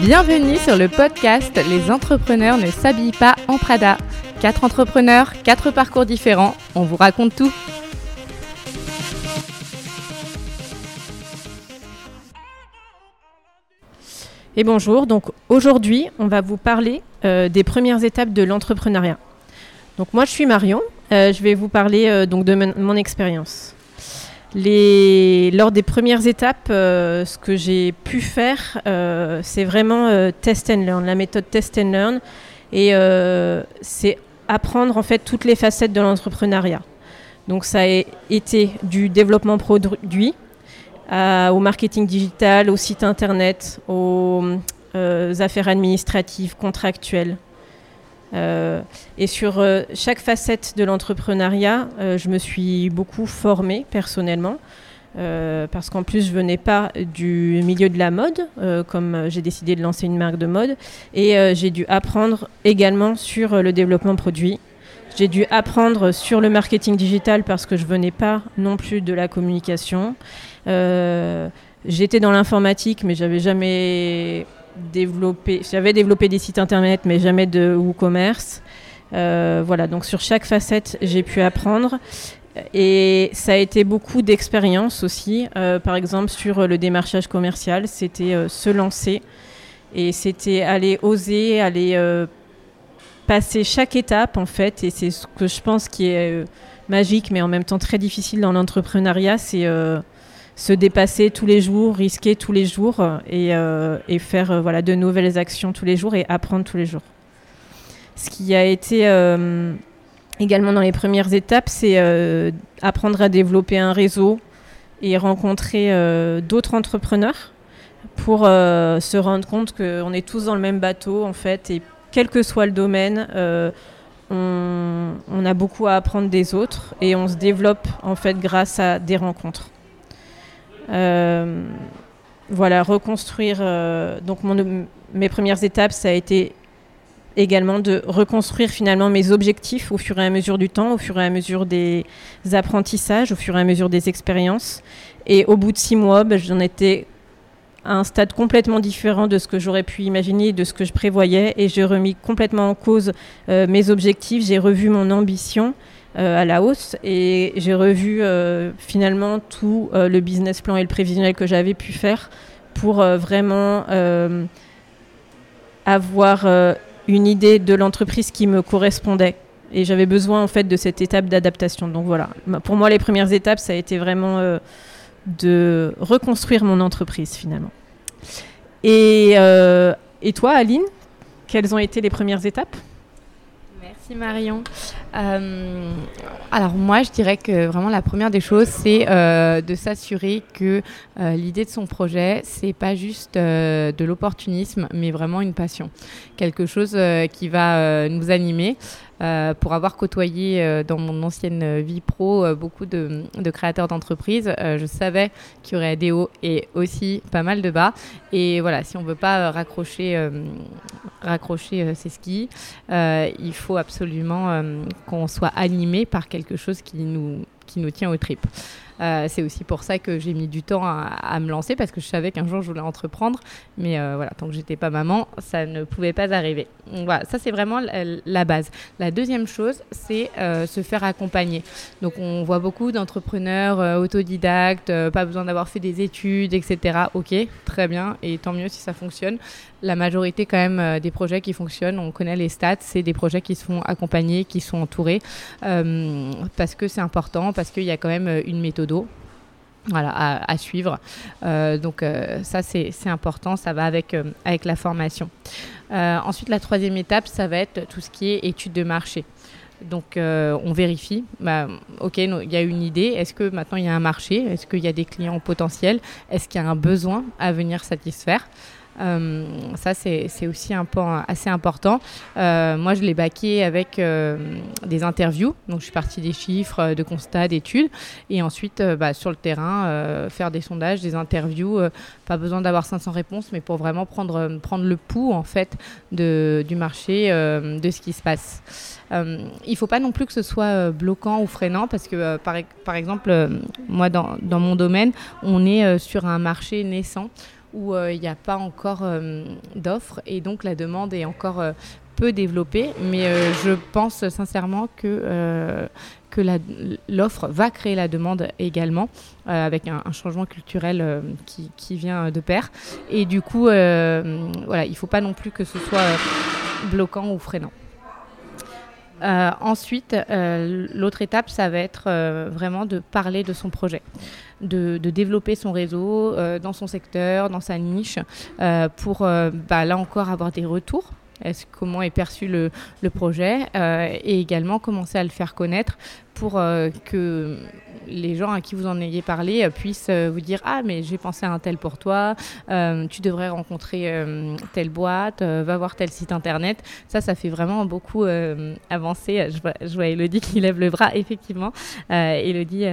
Bienvenue sur le podcast Les entrepreneurs ne s'habillent pas en Prada. Quatre entrepreneurs, quatre parcours différents, on vous raconte tout. Et bonjour, donc aujourd'hui on va vous parler euh, des premières étapes de l'entrepreneuriat. Donc moi je suis Marion, euh, je vais vous parler euh, donc de mon, mon expérience. Lors des premières étapes, euh, ce que j'ai pu faire, euh, c'est vraiment euh, test and learn, la méthode test and learn, et c'est apprendre en fait toutes les facettes de l'entrepreneuriat. Donc ça a été du développement produit au marketing digital, au site internet, aux affaires administratives, contractuelles. Euh, et sur euh, chaque facette de l'entrepreneuriat, euh, je me suis beaucoup formée personnellement. parce qu'en plus, je venais pas du milieu de la mode, comme j'ai décidé de lancer une marque de mode, et j'ai dû apprendre également sur le développement produit. J'ai dû apprendre sur le marketing digital parce que je venais pas non plus de la communication. J'étais dans l'informatique, mais j'avais jamais développé. J'avais développé des sites internet, mais jamais de WooCommerce. Euh, voilà, donc sur chaque facette, j'ai pu apprendre. Et ça a été beaucoup d'expérience aussi. Euh, par exemple, sur le démarchage commercial, c'était euh, se lancer. Et c'était aller oser, aller euh, passer chaque étape, en fait. Et c'est ce que je pense qui est magique, mais en même temps très difficile dans l'entrepreneuriat, c'est se dépasser tous les jours, risquer tous les jours euh, et, euh, et faire euh, voilà, de nouvelles actions tous les jours et apprendre tous les jours. Ce qui a été également dans les premières étapes, c'est apprendre à développer un réseau et rencontrer d'autres entrepreneurs pour se rendre compte qu'on est tous dans le même bateau en fait et quel que soit le domaine, on, on a beaucoup à apprendre des autres et on se développe en fait grâce à des rencontres. Euh, voilà, reconstruire. euh, donc, mes premières étapes, ça a été également de reconstruire finalement mes objectifs au fur et à mesure du temps, au fur et à mesure des apprentissages, au fur et à mesure des expériences. Et au bout de six mois, ben, j'en étais à un stade complètement différent de ce que j'aurais pu imaginer, de ce que je prévoyais, et j'ai remis complètement en cause euh, mes objectifs, j'ai revu mon ambition à la hausse, et j'ai revu euh, finalement tout euh, le business plan et le prévisionnel que j'avais pu faire pour euh, vraiment euh, avoir euh, une idée de l'entreprise qui me correspondait. Et j'avais besoin en fait de cette étape d'adaptation. Donc voilà, pour moi les premières étapes, ça a été vraiment euh, de reconstruire mon entreprise finalement. Et, euh, et toi, Aline, quelles ont été les premières étapes? Merci Marion. Euh, alors moi, je dirais que vraiment la première des choses, c'est euh, de s'assurer que euh, l'idée de son projet, c'est pas juste de l'opportunisme, mais vraiment une passion, quelque chose qui va nous animer. Pour avoir côtoyé dans mon ancienne vie pro beaucoup de, créateurs d'entreprises, je savais qu'il y aurait des hauts et aussi pas mal de bas. Et voilà, si on veut pas raccrocher, raccrocher ses skis, il faut absolument qu'on soit animé par quelque chose qui nous, qui nous tient aux tripes. Euh, c'est aussi pour ça que j'ai mis du temps à, me lancer parce que je savais qu'un jour je voulais entreprendre, mais euh, voilà, tant que j'étais pas maman, ça ne pouvait pas arriver. Voilà, ça c'est vraiment la, base. La deuxième chose, c'est euh, se faire accompagner. Donc on voit beaucoup d'entrepreneurs autodidactes, pas besoin d'avoir fait des études, etc. Ok, très bien, et tant mieux si ça fonctionne. La majorité quand même des projets qui fonctionnent, on connaît les stats, c'est des projets qui se font accompagner, qui sont entourés, parce que c'est important, parce qu'il y a quand même euh, une méthode voilà, à, suivre. Euh, donc euh, ça, c'est important, ça va avec, avec la formation. Ensuite, la troisième étape, ça va être tout ce qui est étude de marché. Donc, on vérifie. Bah, ok, il y a une idée. Est-ce que maintenant il y a un marché Est-ce qu'il y a des clients potentiels Est-ce qu'il y a un besoin à venir satisfaire Euh, ça, c'est aussi un point assez important. Euh, moi, je l'ai baqué avec euh, des interviews. Donc, je suis partie des chiffres, de constats, d'études. Et ensuite, bah, sur le terrain, faire des sondages, des interviews. pas besoin d'avoir 500 réponses, mais pour vraiment prendre, le pouls, en fait, du marché, de ce qui se passe. Il ne faut pas non plus que ce soit bloquant ou freinant parce que, par, exemple, moi, dans, mon domaine, on est sur un marché naissant où il n'y a pas encore d'offres et donc la demande est encore peu développée. Mais je pense sincèrement que que l'offre va créer la demande également, avec un, changement culturel qui, qui, vient de pair. Et du coup, voilà, il ne faut pas non plus que ce soit bloquant ou freinant. Euh, ensuite, euh, l'autre étape, ça va être euh, vraiment de parler de son projet, de, développer son réseau dans son secteur, dans sa niche, pour bah, là encore avoir des retours. Comment est perçu le, le projet et également commencer à le faire connaître pour que les gens à qui vous en ayez parlé euh, puissent euh, vous dire Ah, mais j'ai pensé à un tel pour toi, euh, tu devrais rencontrer telle boîte, va voir tel site internet. Ça, ça fait vraiment beaucoup avancer. Je vois, je vois Elodie qui lève le bras, effectivement. Elodie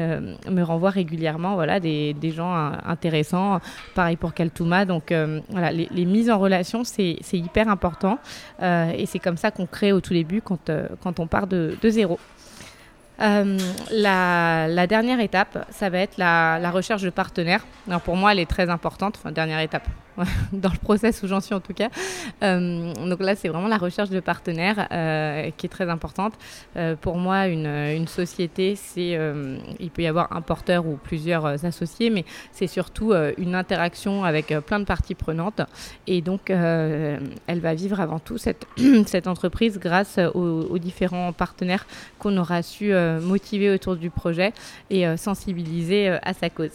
me renvoie régulièrement voilà, des, des gens intéressants. Pareil pour Kaltouma. Donc, voilà, les, mises en relation, c'est hyper important. et c'est comme ça qu'on crée au tout début quand, quand on part de, de zéro. Euh, la, dernière étape, ça va être la, recherche de partenaires. Alors pour moi, elle est très importante. Enfin, dernière étape, dans le process où j'en suis en tout cas. Euh, donc là, c'est vraiment la recherche de partenaires euh, qui est très importante. Euh, pour moi, une, société, il peut y avoir un porteur ou plusieurs associés, mais c'est surtout une interaction avec plein de parties prenantes. Et donc, elle va vivre avant tout cette, entreprise grâce aux, différents partenaires qu'on aura su motiver autour du projet et sensibiliser à sa cause.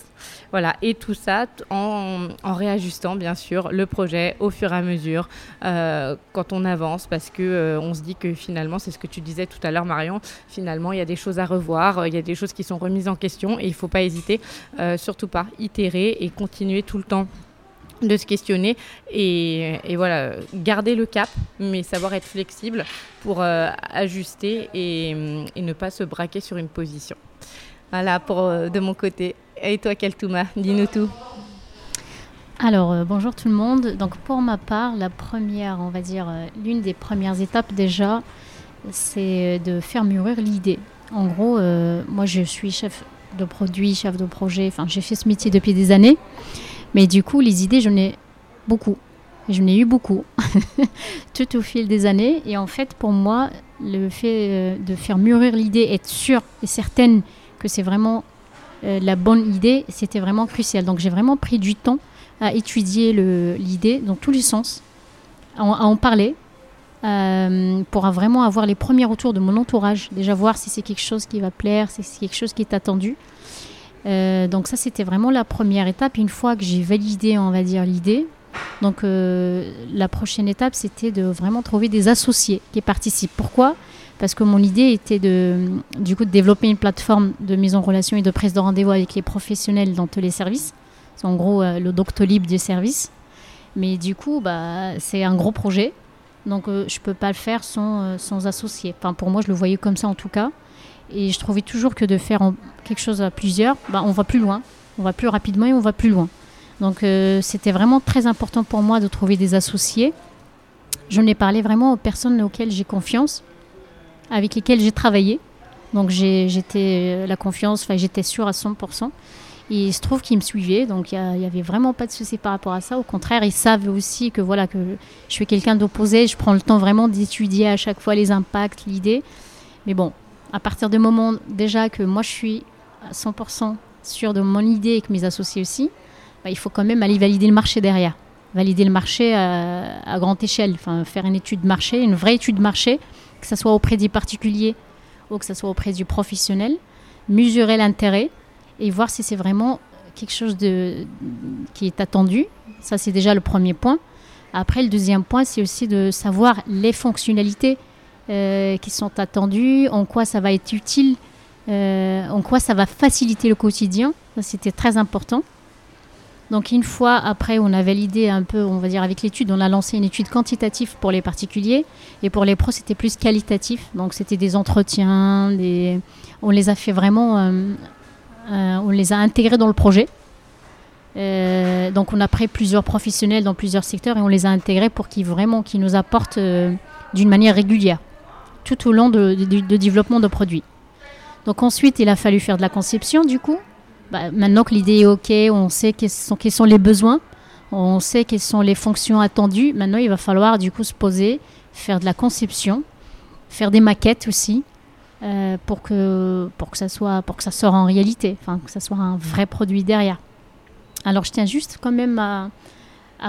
Voilà, et tout ça en réajustant bien sûr le projet au fur et à mesure euh, quand on avance parce que euh, on se dit que finalement c'est ce que tu disais tout à l'heure Marion finalement il y a des choses à revoir euh, il y a des choses qui sont remises en question et il faut pas hésiter surtout pas itérer et continuer tout le temps de se questionner et, voilà garder le cap mais savoir être flexible pour ajuster et, et, ne pas se braquer sur une position. Voilà pour de mon côté. Et toi Keltouma dis-nous tout alors, euh, bonjour tout le monde. Donc, pour ma part, la première, on va dire, euh, l'une des premières étapes déjà, c'est de faire mûrir l'idée. En gros, euh, moi, je suis chef de produit, chef de projet. Enfin, j'ai fait ce métier depuis des années. Mais du coup, les idées, j'en ai beaucoup. Je n'ai eu beaucoup, tout au fil des années. Et en fait, pour moi, le fait de faire mûrir l'idée, être sûre et certaine que c'est vraiment la bonne idée, c'était vraiment crucial. Donc, j'ai vraiment pris du temps à étudier l'idée dans tous les sens, à, en parler, euh, pour vraiment avoir les premiers retours de mon entourage. Déjà voir si c'est quelque chose qui va plaire, si c'est quelque chose qui est attendu. Euh, donc ça, c'était vraiment la première étape. Une fois que j'ai validé, on va dire, l'idée, donc euh, la prochaine étape, c'était de vraiment trouver des associés qui participent. Pourquoi? Parce que mon idée était de, du coup, de développer une plateforme de mise en relation et de prise de rendez-vous avec les professionnels dans tous les services. En gros euh, le Doctolib du service. Mais du coup, bah, c'est un gros projet. Donc euh, je ne peux pas le faire sans, euh, associé. Enfin, pour moi, je le voyais comme ça en tout cas. Et je trouvais toujours que de faire quelque chose à plusieurs, bah, on va plus loin. On va plus rapidement et on va plus loin. Donc c'était vraiment très important pour moi de trouver des associés. Je n'ai parlé vraiment aux personnes auxquelles j'ai confiance, avec lesquelles j'ai travaillé. Donc j'étais la confiance, j'étais sûre à 100%. Il se trouve qu'ils me suivaient, donc il n'y avait vraiment pas de souci par rapport à ça. Au contraire, ils savent aussi que voilà que je suis quelqu'un d'opposé. Je prends le temps vraiment d'étudier à chaque fois les impacts, l'idée. Mais bon, à partir du moment déjà que moi je suis à 100% sûr de mon idée et que mes associés aussi, bah, il faut quand même aller valider le marché derrière. Valider le marché à, à grande échelle, enfin faire une étude de marché, une vraie étude de marché, que ce soit auprès des particuliers ou que ce soit auprès du professionnel, mesurer l'intérêt et voir si c'est vraiment quelque chose de, qui est attendu. Ça, c'est déjà le premier point. Après, le deuxième point, c'est aussi de savoir les fonctionnalités euh, qui sont attendues, en quoi ça va être utile, euh, en quoi ça va faciliter le quotidien. Ça, c'était très important. Donc une fois après, on a validé un peu, on va dire avec l'étude, on a lancé une étude quantitative pour les particuliers et pour les pros, c'était plus qualitatif. Donc c'était des entretiens, des... on les a fait vraiment euh, on les a intégrés dans le projet. Euh, donc on a pris plusieurs professionnels dans plusieurs secteurs et on les a intégrés pour qu'ils nous apportent euh, d'une manière régulière tout au long de, développement de produits. Donc ensuite il a fallu faire de la conception du coup. Bah, maintenant que l'idée est ok, on sait quels sont, quels sont les besoins. On sait quelles sont les fonctions attendues. Maintenant, il va falloir du coup se poser, faire de la conception, faire des maquettes aussi, euh, pour, que, pour, que ça soit, pour que ça sorte en réalité, enfin, que ça soit un vrai produit derrière. Alors, je tiens juste quand même à,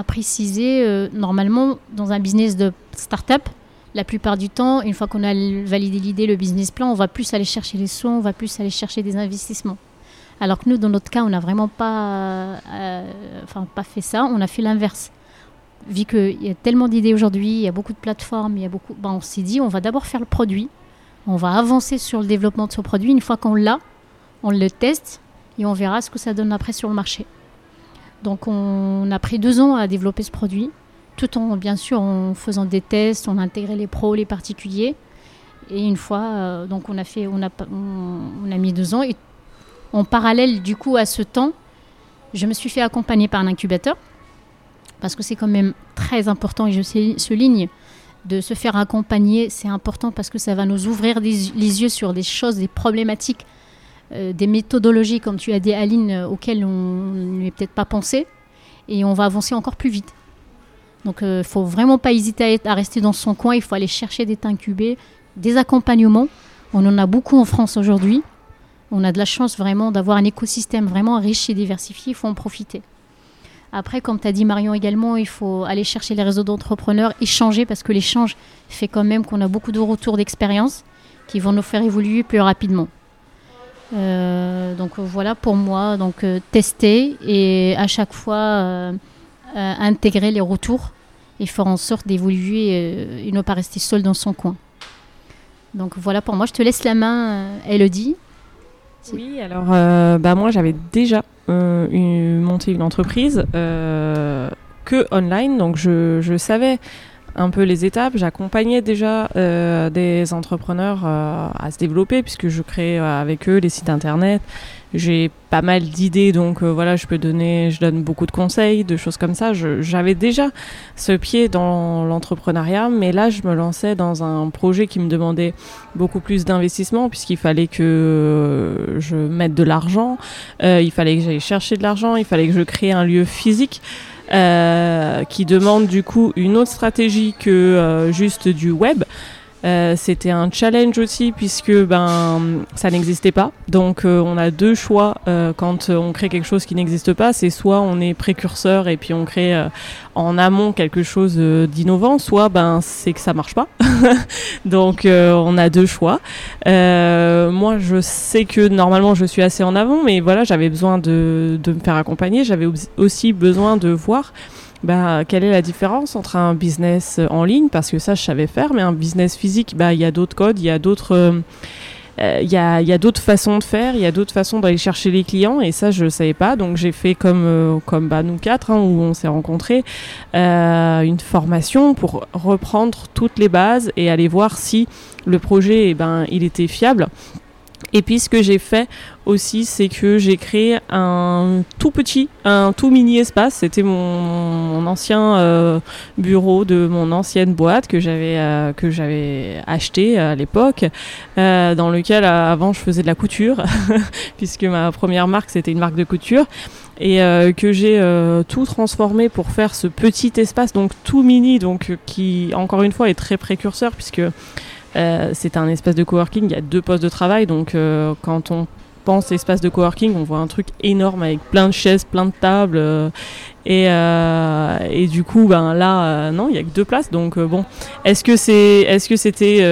préciser, euh, normalement, dans un business de start-up, la plupart du temps, une fois qu'on a validé l'idée, le business plan, on va plus aller chercher les soins, on va plus aller chercher des investissements. Alors que nous, dans notre cas, on n'a vraiment pas, euh, enfin, pas fait ça, on a fait l'inverse. Vu qu'il y a tellement d'idées aujourd'hui, il y a beaucoup de plateformes, il y a beaucoup, ben, on s'est dit, on va d'abord faire le produit, on va avancer sur le développement de ce produit. Une fois qu'on l'a, on le teste et on verra ce que ça donne après sur le marché. Donc on a pris deux ans à développer ce produit, tout en bien sûr en faisant des tests, on a intégré les pros, les particuliers. Et une fois, euh, donc on a fait, on a, mis deux ans. Et en parallèle du coup à ce temps, je me suis fait accompagner par un incubateur parce que c'est quand même très important et je souligne de se faire accompagner, c'est important parce que ça va nous ouvrir les yeux sur des choses, des problématiques, euh, des méthodologies, comme tu as dit Aline, euh, auxquelles on n'est peut-être pas pensé, et on va avancer encore plus vite. Donc il euh, ne faut vraiment pas hésiter à, à, rester dans son coin, il faut aller chercher des incubés, des accompagnements. On en a beaucoup en France aujourd'hui. On a de la chance vraiment d'avoir un écosystème vraiment riche et diversifié, il faut en profiter. Après, comme tu as dit Marion également, il faut aller chercher les réseaux d'entrepreneurs, échanger parce que l'échange fait quand même qu'on a beaucoup de retours d'expérience qui vont nous faire évoluer plus rapidement. Euh, donc voilà pour moi, donc euh, tester et à chaque fois euh, intégrer les retours et faire en sorte d'évoluer et ne pas rester seul dans son coin. Donc voilà pour moi, je te laisse la main, Elodie. Oui, alors bah moi j'avais déjà euh, une, monter une entreprise euh, que online. Donc je, je, savais un peu les étapes. J'accompagnais déjà euh, des entrepreneurs euh, à se développer puisque je crée avec eux les sites internet, j'ai pas mal d'idées, donc euh, voilà, je peux donner, je donne beaucoup de conseils, de choses comme ça. J'avais déjà ce pied dans l'entrepreneuriat, mais là, je me lançais dans un projet qui me demandait beaucoup plus d'investissement, puisqu'il fallait que euh, je mette de l'argent, euh, il fallait que j'aille chercher de l'argent, il fallait que je crée un lieu physique. qui demande du coup une autre stratégie que juste du web. Euh, c'était un challenge aussi puisque ben ça n'existait pas. Donc euh, on a deux choix euh, quand on crée quelque chose qui n'existe pas. C'est soit on est précurseur et puis on crée en amont quelque chose d'innovant, soit ben c'est que ça marche pas. Donc on a deux choix. moi je sais que normalement je suis assez en avant, mais voilà j'avais besoin de, de me faire accompagner. J'avais aussi besoin de voir bah, quelle est la différence entre un business en ligne, parce que ça je savais faire, mais un business physique, bah, il y a d'autres codes, il y a d'autres... Euh, euh, y a, y a façons de faire, il y a d'autres façons d'aller chercher les clients et ça je ne savais pas. Donc j'ai fait comme euh, comme bah, nous quatre hein, où on s'est rencontrés une formation pour reprendre toutes les bases et aller voir si le projet eh ben il était fiable et puis ce que j'ai fait aussi, c'est que j'ai créé un tout petit, un tout mini espace. C'était mon, ancien euh, bureau de mon ancienne boîte que j'avais euh, que j'avais acheté à l'époque, euh, dans lequel avant je faisais de la couture, puisque ma première marque c'était une marque de couture et que j'ai tout transformé pour faire ce petit espace donc tout mini donc qui encore une fois est très précurseur puisque euh, c'est un espace de coworking, il y a deux postes de travail, donc euh, quand on pense espace de coworking, on voit un truc énorme avec plein de chaises, plein de tables. Euh, et, du coup, ben là, non, il y a que deux places. Donc bon, est-ce que c'est, est-ce que c'était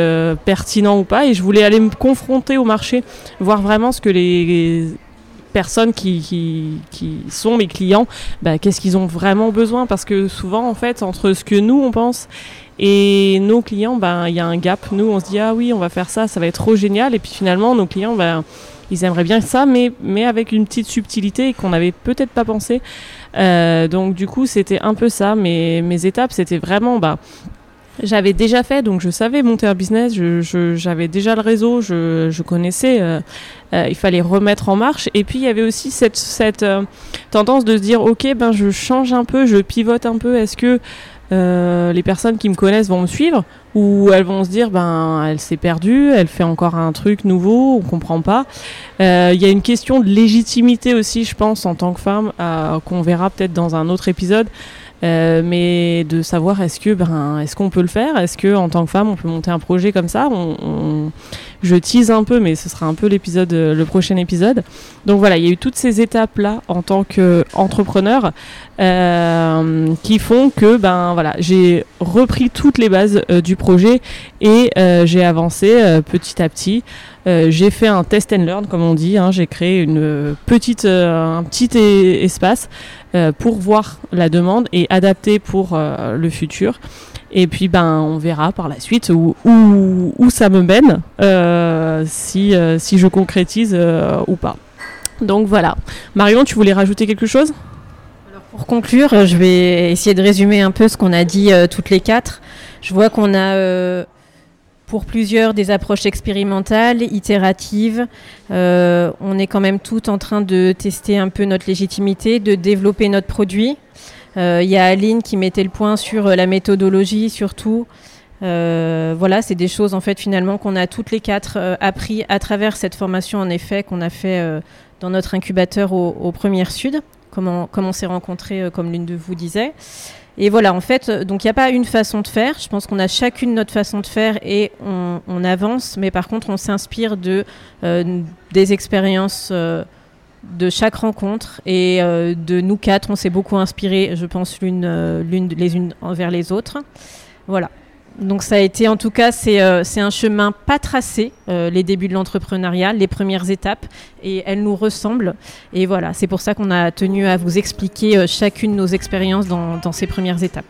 pertinent ou pas? Et je voulais aller me confronter au marché, voir vraiment ce que les, personnes qui, sont mes clients, ben, qu'est-ce qu'ils ont vraiment besoin? Parce que souvent, en fait, entre ce que nous on pense et nos clients, ben, il y a un gap. Nous, on se dit, ah oui, on va faire ça, ça va être trop génial. Et puis finalement, nos clients, ben, ils aimeraient bien ça, mais, mais avec une petite subtilité qu'on n'avait peut-être pas pensé. Euh, donc du coup, c'était un peu ça. Mes, mes étapes, c'était vraiment... Bah, j'avais déjà fait, donc je savais monter un business, j'avais déjà le réseau, je, je connaissais, euh, euh, il fallait remettre en marche. Et puis il y avait aussi cette, cette tendance de se dire, ok, ben je change un peu, je pivote un peu, est-ce que euh, les personnes qui me connaissent vont me suivre où elles vont se dire ben elle s'est perdue, elle fait encore un truc nouveau, on comprend pas. Euh, Il y a une question de légitimité aussi, je pense, en tant que femme, euh, qu'on verra peut-être dans un autre épisode. Euh, mais de savoir est-ce que ben est-ce qu'on peut le faire? Est-ce que en tant que femme on peut monter un projet comme ça? On, je tease un peu mais ce sera un peu l'épisode euh, le prochain épisode. Donc voilà il y a eu toutes ces étapes là en tant qu'entrepreneur euh, qui font que ben voilà j'ai repris toutes les bases euh, du projet et j'ai avancé petit à petit Euh, j'ai fait un test and learn comme on dit hein. j'ai créé une euh, petite euh, un petit e- espace pour voir la demande et adapter pour le futur. Et puis ben on verra par la suite où, où, où ça me mène, si, si je concrétise ou pas. Donc voilà. Marion, tu voulais rajouter quelque chose? Pour conclure, je vais essayer de résumer un peu ce qu'on a dit toutes les quatre. Je vois qu'on a euh, pour plusieurs des approches expérimentales, itératives. Euh, on est quand même tout en train de tester un peu notre légitimité, de développer notre produit. Euh, Il y a Aline qui mettait le point sur euh, la méthodologie surtout. Euh, voilà, c'est des choses en fait finalement qu'on a toutes les quatre euh, appris à travers cette formation en effet qu'on a fait euh, dans notre incubateur au, Premier Sud comment, comment on s'est rencontrés, euh, comme l'une de vous disait. Et voilà, en fait, euh, donc il n'y a pas une façon de faire. Je pense qu'on a chacune notre façon de faire et on, avance, mais par contre, on s'inspire de, euh, des expériences euh, de chaque rencontre et de nous quatre. On s'est beaucoup inspiré, je pense, l'une l'une les unes envers les autres. Voilà. Donc ça a été, en tout cas, c'est euh, un chemin pas tracé, euh, les débuts de l'entrepreneuriat, les premières étapes, et elles nous ressemblent. Et voilà, c'est pour ça qu'on a tenu à vous expliquer euh, chacune nos expériences dans, dans ces premières étapes.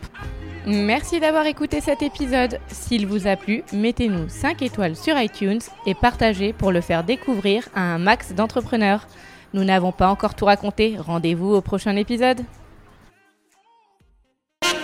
Merci d'avoir écouté cet épisode. S'il vous a plu, mettez-nous 5 étoiles sur iTunes et partagez pour le faire découvrir à un max d'entrepreneurs. Nous n'avons pas encore tout raconté. Rendez-vous au prochain épisode.